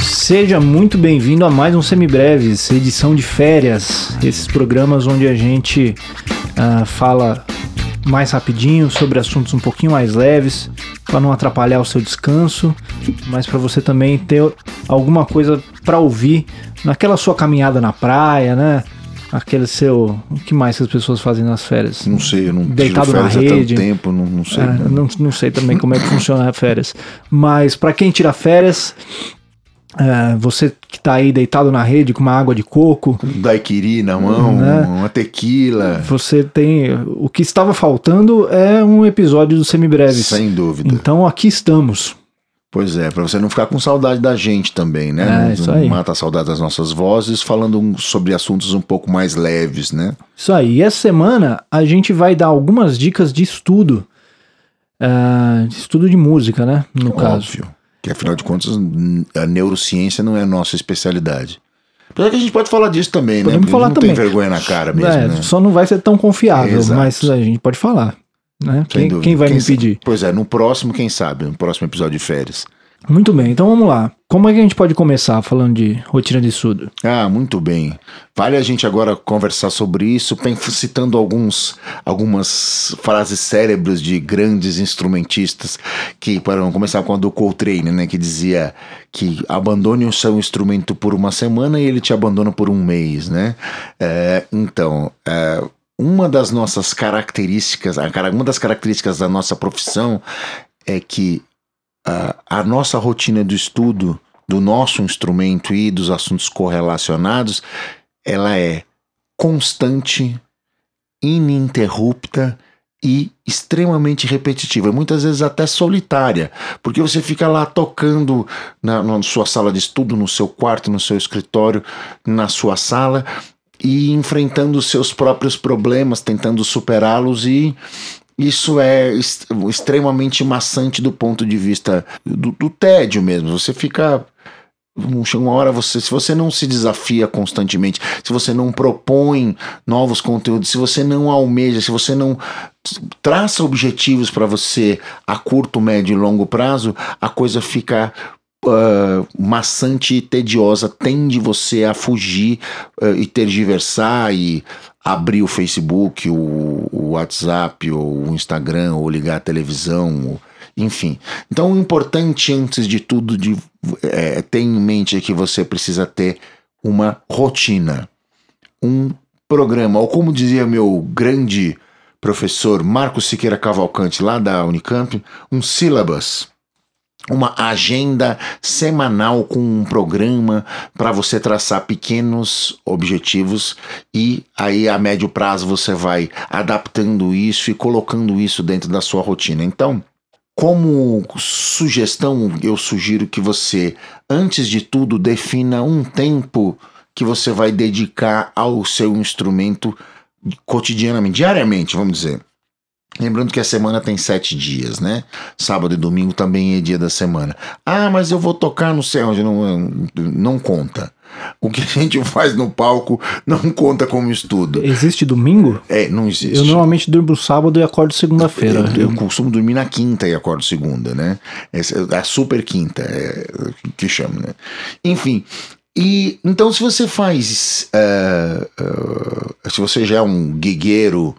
Seja muito bem-vindo a mais um Semibreves, edição de férias. Esses programas onde a gente uh, fala mais rapidinho sobre assuntos um pouquinho mais leves, para não atrapalhar o seu descanso, mas para você também ter alguma coisa para ouvir naquela sua caminhada na praia, né? Aquele seu. O que mais que as pessoas fazem nas férias? Não sei, eu não Deitado na rede. Há tanto tempo, não, não sei. É, não, não sei também como é que funciona as férias. Mas para quem tira férias, é, você que está aí deitado na rede com uma água de coco. Um daiquiri na mão, né? uma tequila. Você tem. O que estava faltando é um episódio do Semibreves. Sem dúvida. Então aqui estamos. Pois é, para você não ficar com saudade da gente também, né? É, não, isso aí. mata a saudade das nossas vozes, falando sobre assuntos um pouco mais leves, né? Isso aí. E essa semana a gente vai dar algumas dicas de estudo. Uh, de estudo de música, né? No Óbvio. caso. Que afinal de contas, a neurociência não é a nossa especialidade. Apesar que a gente pode falar disso também, Podemos né? falar não também. tem vergonha na cara mesmo, é, né? Só não vai ser tão confiável, Exato. mas a gente pode falar. Né? Quem, quem vai Quem me pedir? Pois é, no próximo, quem sabe, no próximo episódio de férias. Muito bem, então vamos lá. Como é que a gente pode começar falando de rotina de estudo? Ah, muito bem. Vale a gente agora conversar sobre isso, citando alguns, algumas frases cérebros de grandes instrumentistas que, para começar com a do Coltrane, né, que dizia que abandone o seu instrumento por uma semana e ele te abandona por um mês, né? É, então, é, uma das nossas características, uma das características da nossa profissão é que a, a nossa rotina do estudo do nosso instrumento e dos assuntos correlacionados, ela é constante, ininterrupta e extremamente repetitiva, muitas vezes até solitária, porque você fica lá tocando na, na sua sala de estudo, no seu quarto, no seu escritório, na sua sala e enfrentando os seus próprios problemas, tentando superá-los e isso é est- extremamente maçante do ponto de vista do, do tédio mesmo. Você fica. um- uma hora, você, se você não se desafia constantemente, se você não propõe novos conteúdos, se você não almeja, se você não traça objetivos para você a curto, médio e longo prazo, a coisa fica ah, maçante e tediosa, tende você a fugir ah, e tergiversar e abrir o Facebook, o, o WhatsApp, ou o Instagram, ou ligar a televisão, ou- enfim. Então, o importante, antes de tudo, de é, ter em mente que você precisa ter uma rotina, um programa, ou como dizia meu grande professor Marcos Siqueira Cavalcante, lá da Unicamp, um syllabus uma agenda semanal com um programa para você traçar pequenos objetivos e aí a médio prazo você vai adaptando isso e colocando isso dentro da sua rotina. Então, como sugestão, eu sugiro que você, antes de tudo, defina um tempo que você vai dedicar ao seu instrumento cotidianamente, diariamente, vamos dizer. Lembrando que a semana tem sete dias, né? Sábado e domingo também é dia da semana. Ah, mas eu vou tocar no céu não, não conta. O que a gente faz no palco não conta como estudo. Existe domingo? É, não existe. Eu normalmente durmo sábado e acordo segunda-feira. Eu, eu costumo dormir na quinta e acordo segunda, né? Essa é a super quinta, é, que chama, né? Enfim. E então, se você faz. eh, eh, se você já é um guigueiro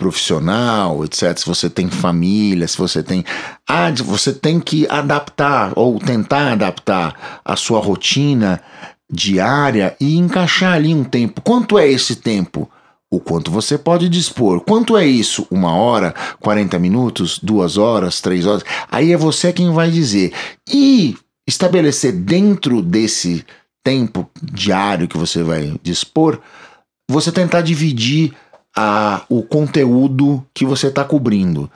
profissional, etc., se você tem família, se você tem. Ah, você tem que adaptar ou tentar adaptar a sua rotina diária e encaixar ali um tempo. Quanto é esse tempo? O quanto você pode dispor. Quanto é isso? Uma hora, 40 minutos, duas horas, três horas? Aí é você quem vai dizer. E estabelecer dentro desse tempo diário que você vai dispor, você tentar dividir a, o conteúdo que você está cobrindo.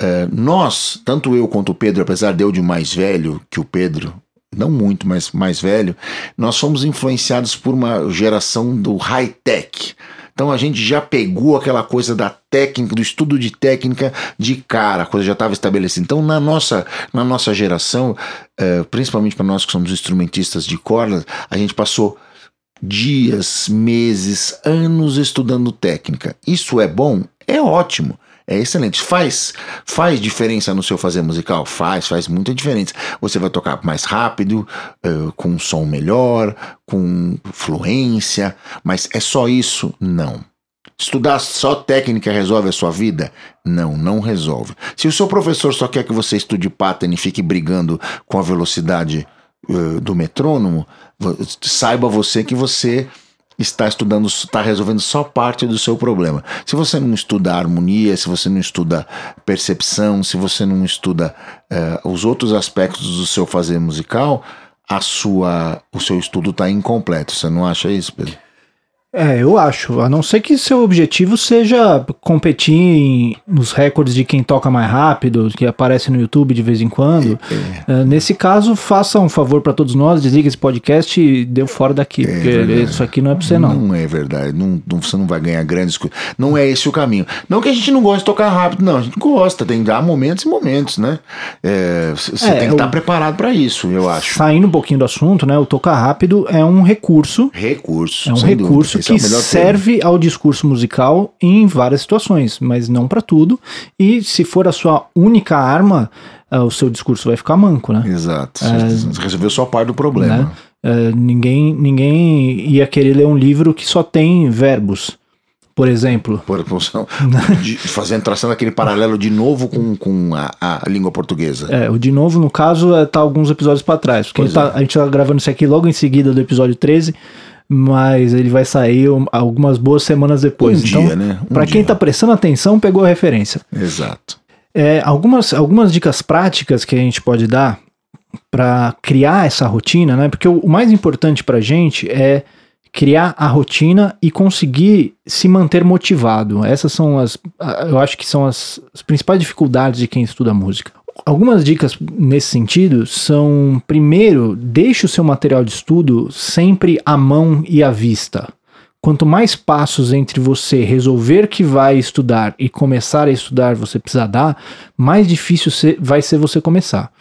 É, nós, tanto eu quanto o Pedro, apesar de eu de mais velho que o Pedro, não muito, mas mais velho, nós fomos influenciados por uma geração do high-tech. Então a gente já pegou aquela coisa da técnica, do estudo de técnica de cara, a coisa já estava estabelecida. Então na nossa, na nossa geração, eh, principalmente para nós que somos instrumentistas de cordas, a gente passou dias, meses, anos estudando técnica. Isso é bom? É ótimo. É excelente. Faz faz diferença no seu fazer musical? Faz, faz muita diferença. Você vai tocar mais rápido, uh, com um som melhor, com fluência, mas é só isso? Não. Estudar só técnica resolve a sua vida? Não, não resolve. Se o seu professor só quer que você estude pattern e fique brigando com a velocidade uh, do metrônomo, saiba você que você está estudando, está resolvendo só parte do seu problema. Se você não estuda harmonia, se você não estuda percepção, se você não estuda uh, os outros aspectos do seu fazer musical, a sua, o seu estudo está incompleto. Você não acha isso, Pedro? É, eu acho. A não ser que seu objetivo seja competir em, nos recordes de quem toca mais rápido, que aparece no YouTube de vez em quando. É. É, nesse caso, faça um favor para todos nós, desliga esse podcast e deu fora daqui, é porque verdade. isso aqui não é para você não. Não é verdade. Não, não, você não vai ganhar grandes coisas. Não é esse o caminho. Não que a gente não goste de tocar rápido, não. A gente gosta, tem que dar momentos e momentos, né? É, você tem que estar tá preparado para isso, eu acho. Saindo um pouquinho do assunto, né? O tocar rápido é um recurso. Recurso. É um recurso que é serve ao discurso musical em várias situações, mas não para tudo. E se for a sua única arma, uh, o seu discurso vai ficar manco, né? Exato. Você resolveu só parte do problema. Né? Uh, ninguém, ninguém ia querer ler um livro que só tem verbos por exemplo. Por, fazendo, traçando aquele paralelo de novo com, com a, a, língua portuguesa. É, o de novo, no caso, é, tá alguns episódios para trás. Porque tá, é. a gente tá gravando isso aqui logo em seguida do episódio 13 mas ele vai sair algumas boas semanas depois. Um então, dia, né? Um para quem está prestando atenção, pegou a referência. Exato. É, algumas, algumas dicas práticas que a gente pode dar para criar essa rotina, né? Porque o, mais importante para gente é criar a rotina e conseguir se manter motivado. Essas são as, eu acho que são as, as principais dificuldades de quem estuda música. Algumas dicas nesse sentido são: primeiro, deixe o seu material de estudo sempre à mão e à vista. Quanto mais passos entre você resolver que vai estudar e começar a estudar você precisa dar, mais difícil vai ser você começar.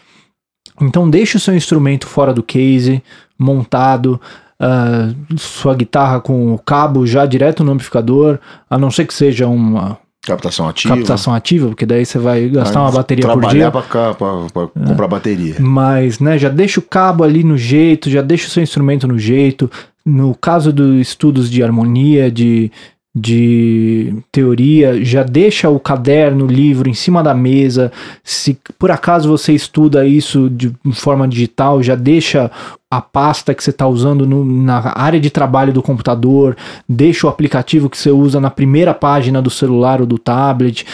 Então deixe o seu instrumento fora do case, montado, uh, sua guitarra com o cabo já direto no amplificador, a não ser que seja uma, Captação ativa. Captação ativa, porque daí você vai gastar vai uma bateria por dia. Trabalhar para é. comprar bateria. Mas, né, já deixa o cabo ali no jeito, já deixa o seu instrumento no jeito. No caso dos estudos de harmonia, de, de teoria, já deixa o caderno, o livro em cima da mesa. Se por acaso você estuda isso de forma digital, já deixa a pasta que você está usando no, na área de trabalho do computador, deixa o aplicativo que você usa na primeira página do celular ou do tablet,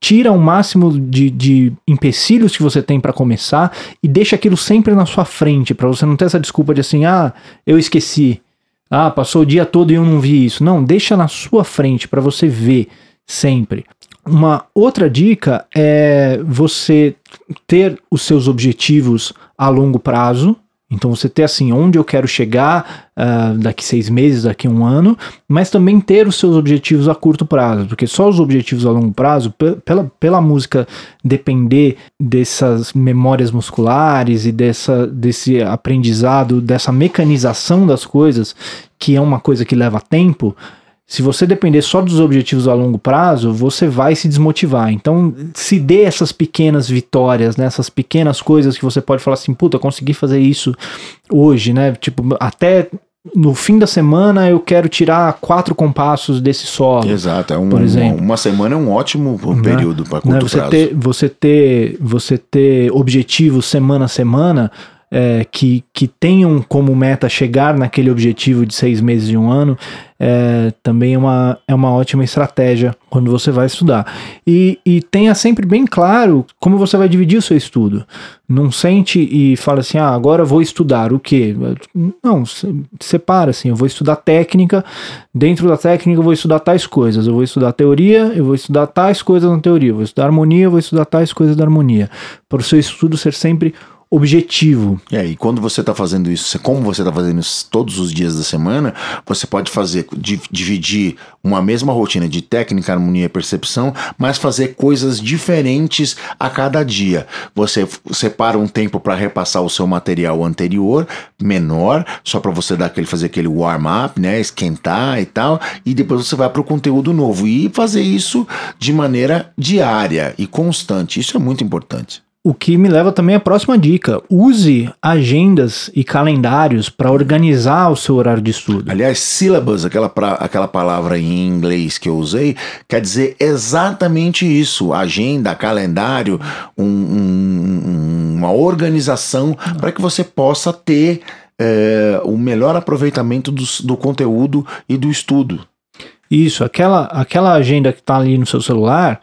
tira o máximo de, de empecilhos que você tem para começar e deixa aquilo sempre na sua frente, para você não ter essa desculpa de assim, ah, eu esqueci. Ah, passou o dia todo e eu não vi isso. Não, deixa na sua frente para você ver sempre. Uma outra dica é você ter os seus objetivos a longo prazo, então você ter assim, onde eu quero chegar uh, daqui seis meses, daqui um ano, mas também ter os seus objetivos a curto prazo, porque só os objetivos a longo prazo, pela, pela música depender dessas memórias musculares e dessa, desse aprendizado, dessa mecanização das coisas, que é uma coisa que leva tempo, se você depender só dos objetivos a longo prazo, você vai se desmotivar. Então, se dê essas pequenas vitórias, né? essas pequenas coisas que você pode falar assim, puta, consegui fazer isso hoje, né? Tipo, até no fim da semana eu quero tirar quatro compassos desse solo. Exato, é um, por exemplo. uma semana é um ótimo né? período para curto né? você prazo. Ter, você ter, você ter objetivos semana a semana é, que, que tenham como meta chegar naquele objetivo de seis meses e um ano, é, também é uma, é uma ótima estratégia quando você vai estudar. E, e tenha sempre bem claro como você vai dividir o seu estudo. Não sente e fala assim, ah, agora vou estudar o quê? Não, separa assim, eu vou estudar técnica, dentro da técnica eu vou estudar tais coisas, eu vou estudar teoria, eu vou estudar tais coisas na teoria, eu vou estudar harmonia, eu vou estudar tais coisas da harmonia. Para o seu estudo ser sempre objetivo. É, e quando você está fazendo isso, como você está fazendo isso todos os dias da semana, você pode fazer, dividir uma mesma rotina de técnica, harmonia e percepção, mas fazer coisas diferentes a cada dia. Você separa um tempo para repassar o seu material anterior, menor, só para você dar aquele, fazer aquele warm-up, né, esquentar e tal, e depois você vai para o conteúdo novo e fazer isso de maneira diária e constante. Isso é muito importante. O que me leva também à próxima dica. Use agendas e calendários para organizar o seu horário de estudo. Aliás, syllabus, aquela, pra, aquela palavra em inglês que eu usei, quer dizer exatamente isso: agenda, calendário, um, um, uma organização para que você possa ter é, o melhor aproveitamento do, do conteúdo e do estudo. Isso, aquela, aquela agenda que está ali no seu celular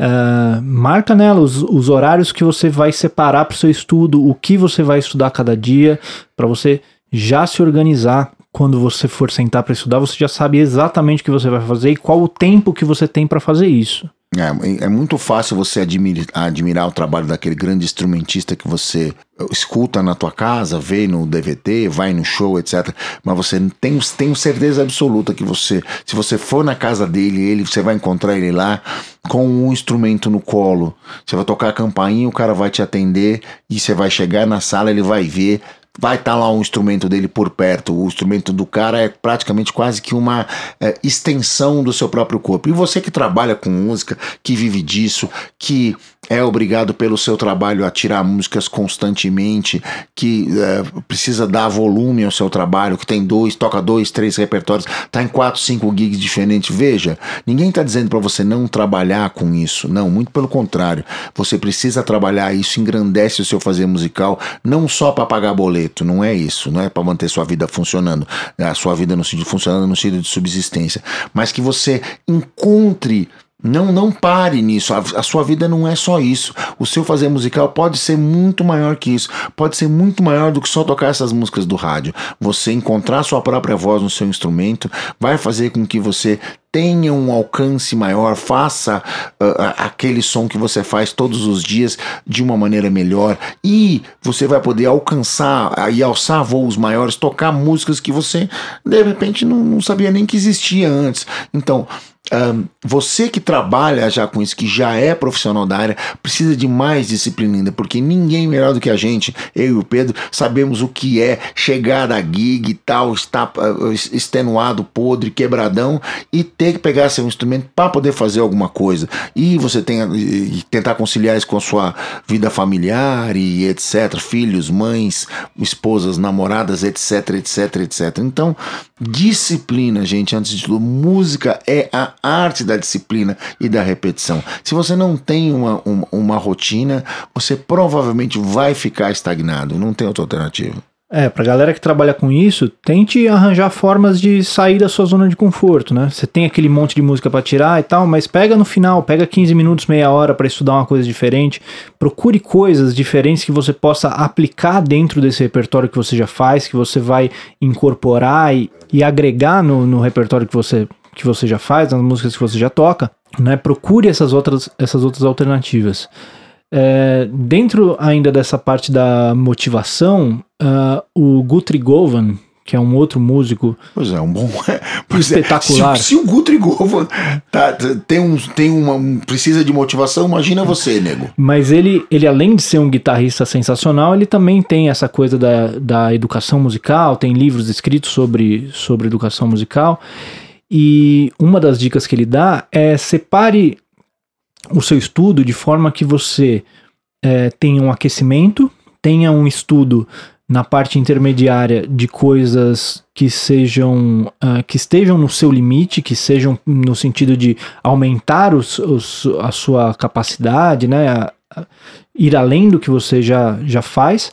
Uh, marca nela os, os, horários que você vai separar para o seu estudo, o que você vai estudar cada dia, para você já se organizar. Quando você for sentar para estudar, você já sabe exatamente o que você vai fazer e qual o tempo que você tem para fazer isso. É, é muito fácil você admir, admirar o trabalho daquele grande instrumentista que você escuta na tua casa, vê no DVD, vai no show, etc. Mas você tem, tem certeza absoluta que você, se você for na casa dele, ele, você vai encontrar ele lá com um instrumento no colo. Você vai tocar a campainha, o cara vai te atender e você vai chegar na sala, ele vai ver vai estar tá lá um instrumento dele por perto. O instrumento do cara é praticamente quase que uma é, extensão do seu próprio corpo. E você que trabalha com música, que vive disso, que é obrigado pelo seu trabalho a tirar músicas constantemente, que é, precisa dar volume ao seu trabalho, que tem dois, toca dois, três repertórios, tá em quatro, cinco gigs diferentes. Veja, ninguém está dizendo para você não trabalhar com isso. Não, muito pelo contrário. Você precisa trabalhar isso, engrandece o seu fazer musical, não só para pagar boleto, não é isso, não é para manter sua vida funcionando, a sua vida no sentido funcionando no sentido de subsistência, mas que você encontre não, não pare nisso. A, a, sua vida não é só isso. O seu fazer musical pode ser muito maior que isso. Pode ser muito maior do que só tocar essas músicas do rádio. Você encontrar sua própria voz no seu instrumento vai fazer com que você tenha um alcance maior, faça uh, aquele som que você faz todos os dias de uma maneira melhor e você vai poder alcançar e alçar voos maiores, tocar músicas que você de repente não, não sabia nem que existia antes. Então, um, você que trabalha já com isso, que já é profissional da área, precisa de mais disciplina ainda, porque ninguém melhor do que a gente, eu e o Pedro, sabemos o que é chegar da gig e tal, estar uh, extenuado, podre, quebradão e ter que pegar seu instrumento para poder fazer alguma coisa. E você tem e tentar conciliar isso com a sua vida familiar e etc, filhos, mães, esposas, namoradas, etc, etc, etc. Então, disciplina, gente, antes de tudo, música é a arte da disciplina e da repetição. Se você não tem uma, uma, uma rotina, você provavelmente vai ficar estagnado, não tem outra alternativa. É, pra galera que trabalha com isso, tente arranjar formas de sair da sua zona de conforto, né? Você tem aquele monte de música para tirar e tal, mas pega no final, pega 15 minutos, meia hora para estudar uma coisa diferente. Procure coisas diferentes que você possa aplicar dentro desse repertório que você já faz, que você vai incorporar e, e agregar no, no repertório que você que você já faz, nas músicas que você já toca, né? Procure essas outras, essas outras alternativas. É, dentro ainda dessa parte da motivação, uh, o Guthrie Govan, que é um outro músico. Pois é, um bom. espetacular. É, se, se, o Guthrie Govan tá, tem, um, tem uma, um, precisa de motivação, imagina você, nego. Mas ele, ele, além de ser um guitarrista sensacional, ele também tem essa coisa da, da educação musical, tem livros escritos sobre, sobre educação musical. E uma das dicas que ele dá é separe o seu estudo de forma que você é, tenha um aquecimento, tenha um estudo na parte intermediária de coisas que sejam uh, que estejam no seu limite, que sejam no sentido de aumentar os, os, a sua capacidade, né, a, a ir além do que você já, já faz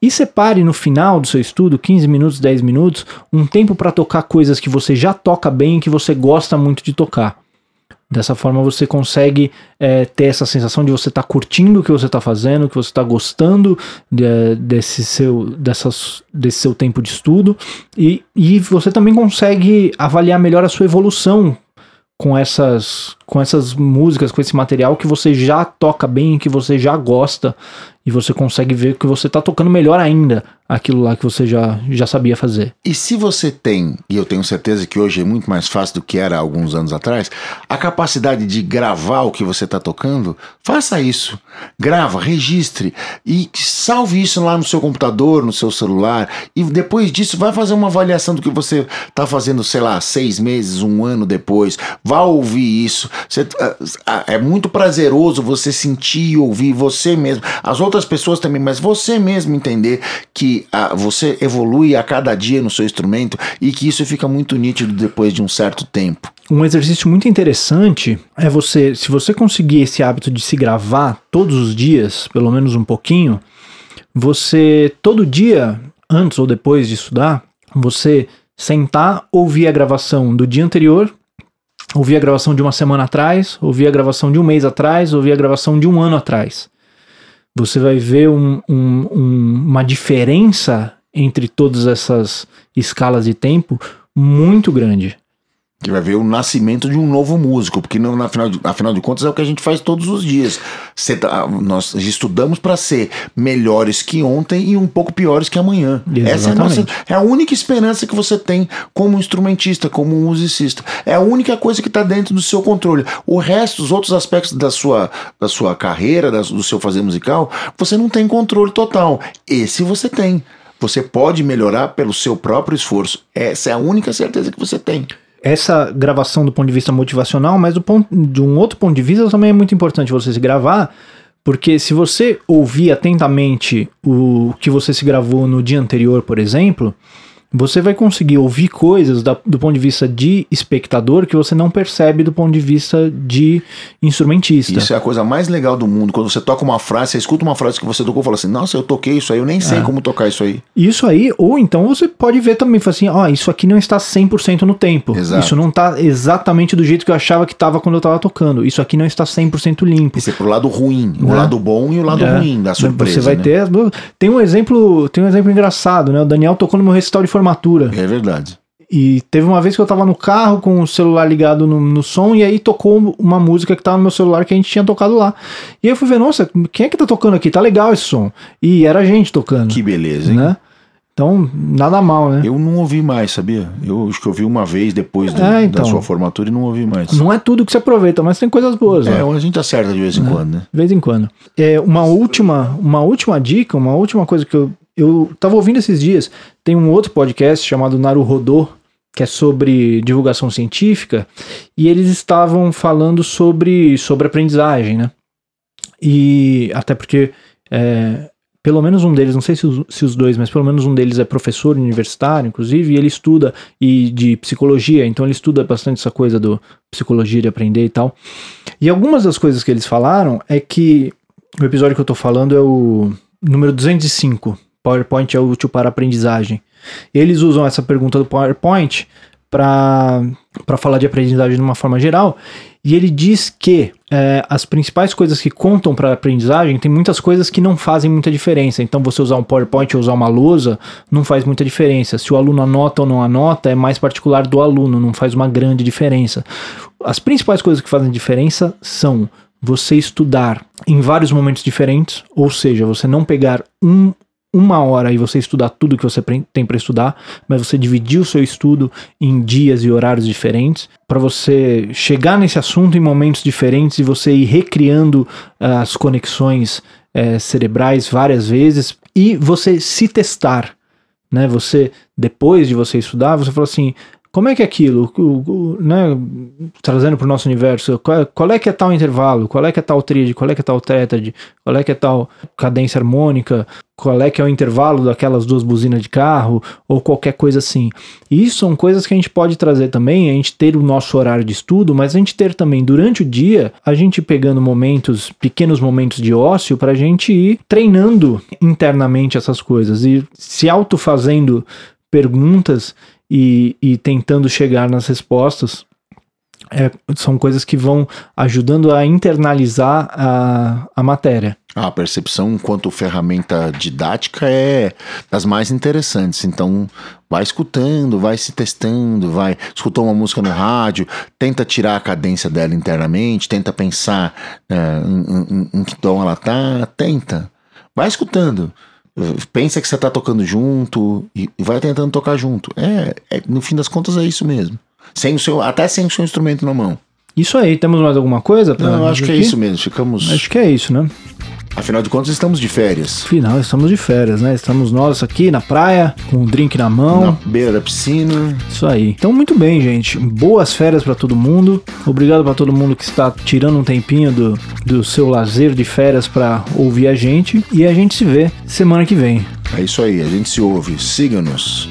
e separe no final do seu estudo, 15 minutos, 10 minutos, um tempo para tocar coisas que você já toca bem e que você gosta muito de tocar. Dessa forma você consegue é, ter essa sensação de você estar tá curtindo o que você está fazendo, que você está gostando de, desse, seu, dessas, desse seu tempo de estudo e, e você também consegue avaliar melhor a sua evolução com essas, com essas músicas, com esse material que você já toca bem, que você já gosta e você consegue ver que você está tocando melhor ainda aquilo lá que você já, já sabia fazer. E se você tem, e eu tenho certeza que hoje é muito mais fácil do que era alguns anos atrás, a capacidade de gravar o que você está tocando, faça isso. Grava, registre e salve isso lá no seu computador, no seu celular. E depois disso, vai fazer uma avaliação do que você está fazendo, sei lá, seis meses, um ano depois. Vá ouvir isso. Você, ah, é muito prazeroso você sentir e ouvir você mesmo. As outras pessoas também, mas você mesmo entender que a, você evolui a cada dia no seu instrumento e que isso fica muito nítido depois de um certo tempo. Um exercício muito interessante é você, se você conseguir esse hábito de se gravar todos os dias, pelo menos um pouquinho, você todo dia, antes ou depois de estudar, você sentar, ouvir a gravação do dia anterior, ouvir a gravação de uma semana atrás, ouvir a gravação de um mês atrás, ouvir a gravação de um ano atrás você vai ver um, um, um, uma diferença entre todas essas escalas de tempo muito grande. Que vai ver o nascimento de um novo músico, porque no, afinal, de, afinal de contas é o que a gente faz todos os dias. Tá, nós estudamos para ser melhores que ontem e um pouco piores que amanhã. Exatamente. Essa é a, nossa, é a única esperança que você tem como instrumentista, como musicista. É a única coisa que está dentro do seu controle. O resto, os outros aspectos da sua, da sua carreira, da, do seu fazer musical, você não tem controle total. Esse você tem. Você pode melhorar pelo seu próprio esforço. Essa é a única certeza que você tem essa gravação do ponto de vista motivacional, mas do ponto, de um outro ponto de vista também é muito importante você se gravar, porque se você ouvir atentamente o que você se gravou no dia anterior, por exemplo, você vai conseguir ouvir coisas da, do ponto de vista de espectador que você não percebe do ponto de vista de instrumentista. Isso é a coisa mais legal do mundo. Quando você toca uma frase, você escuta uma frase que você tocou e fala assim: Nossa, eu toquei isso aí, eu nem sei é. como tocar isso aí. Isso aí, ou então você pode ver também, falar assim: Ó, oh, isso aqui não está 100% no tempo. Exato. Isso não está exatamente do jeito que eu achava que estava quando eu estava tocando. Isso aqui não está 100% limpo. Isso é pro lado ruim, o é. lado bom e o lado é. ruim da surpresa. Você vai né? ter. Tem um exemplo, tem um exemplo engraçado, né? O Daniel tocou no meu recital de formatura. É verdade. E teve uma vez que eu tava no carro com o celular ligado no, no, som e aí tocou uma música que tava no meu celular que a gente tinha tocado lá. E aí eu fui ver, nossa, quem é que tá tocando aqui? Tá legal esse som. E era a gente tocando. Que beleza, hein? Né? Então, nada mal, né? Eu não ouvi mais, sabia? Eu acho que ouvi uma vez depois do, é, então, da sua formatura e não ouvi mais. Não é tudo que você aproveita, mas tem coisas boas. É, né? a gente acerta de vez em é, quando, né? De vez em quando. É, uma, última, uma última dica, uma última coisa que eu, eu tava ouvindo esses dias, tem um outro podcast chamado Naru Rodô, que é sobre divulgação científica, e eles estavam falando sobre, sobre aprendizagem, né? E até porque, é, pelo menos um deles, não sei se os, se os, dois, mas pelo menos um deles é professor universitário, inclusive, e ele estuda e de psicologia, então ele estuda bastante essa coisa do psicologia de aprender e tal. E algumas das coisas que eles falaram é que o episódio que eu tô falando é o número 205, PowerPoint é útil para aprendizagem. Eles usam essa pergunta do PowerPoint para falar de aprendizagem de uma forma geral, e ele diz que é, as principais coisas que contam para a aprendizagem tem muitas coisas que não fazem muita diferença. Então, você usar um PowerPoint ou usar uma lousa não faz muita diferença. Se o aluno anota ou não anota, é mais particular do aluno, não faz uma grande diferença. As principais coisas que fazem diferença são você estudar em vários momentos diferentes, ou seja, você não pegar um uma hora e você estudar tudo que você tem para estudar, mas você dividir o seu estudo em dias e horários diferentes, para você chegar nesse assunto em momentos diferentes e você ir recriando uh, as conexões uh, cerebrais várias vezes e você se testar, né? Você depois de você estudar, você fala assim, como é que é aquilo, o, o, né, trazendo para o nosso universo, qual, qual, é que é tal intervalo, qual é que é tal tríade, qual é que é tal tétrade, qual é que é tal cadência harmônica, qual é que é o intervalo daquelas duas buzinas de carro, ou qualquer coisa assim. E isso são coisas que a gente pode trazer também, a gente ter o nosso horário de estudo, mas a gente ter também durante o dia, a gente pegando momentos, pequenos momentos de ócio, para a gente ir treinando internamente essas coisas. E se autofazendo perguntas e, e tentando chegar nas respostas. É, são coisas que vão ajudando a internalizar a, a matéria. A percepção enquanto ferramenta didática é das mais interessantes. Então, Vai escutando, vai se testando, vai. Escutou uma música no rádio, tenta tirar a cadência dela internamente, tenta pensar é, em, em, em que tom ela tá, tenta. Vai escutando. Pensa que você tá tocando junto e vai tentando tocar junto. É, é, no fim das contas é isso mesmo. Sem o seu, até sem o seu instrumento na mão. Isso aí, temos mais alguma coisa? Não, eu acho que é isso mesmo. Ficamos. Acho que é isso, né? Afinal de contas, estamos de férias. Afinal, estamos de férias, né? Estamos nós aqui na praia, com um drink na mão. Na beira da piscina. Isso aí. Então, muito bem, gente. Boas férias para todo mundo. Obrigado para todo mundo que está tirando um tempinho do, do seu lazer de férias para ouvir a gente. E a gente se vê semana que vem. É isso aí, a gente se ouve. Siga-nos.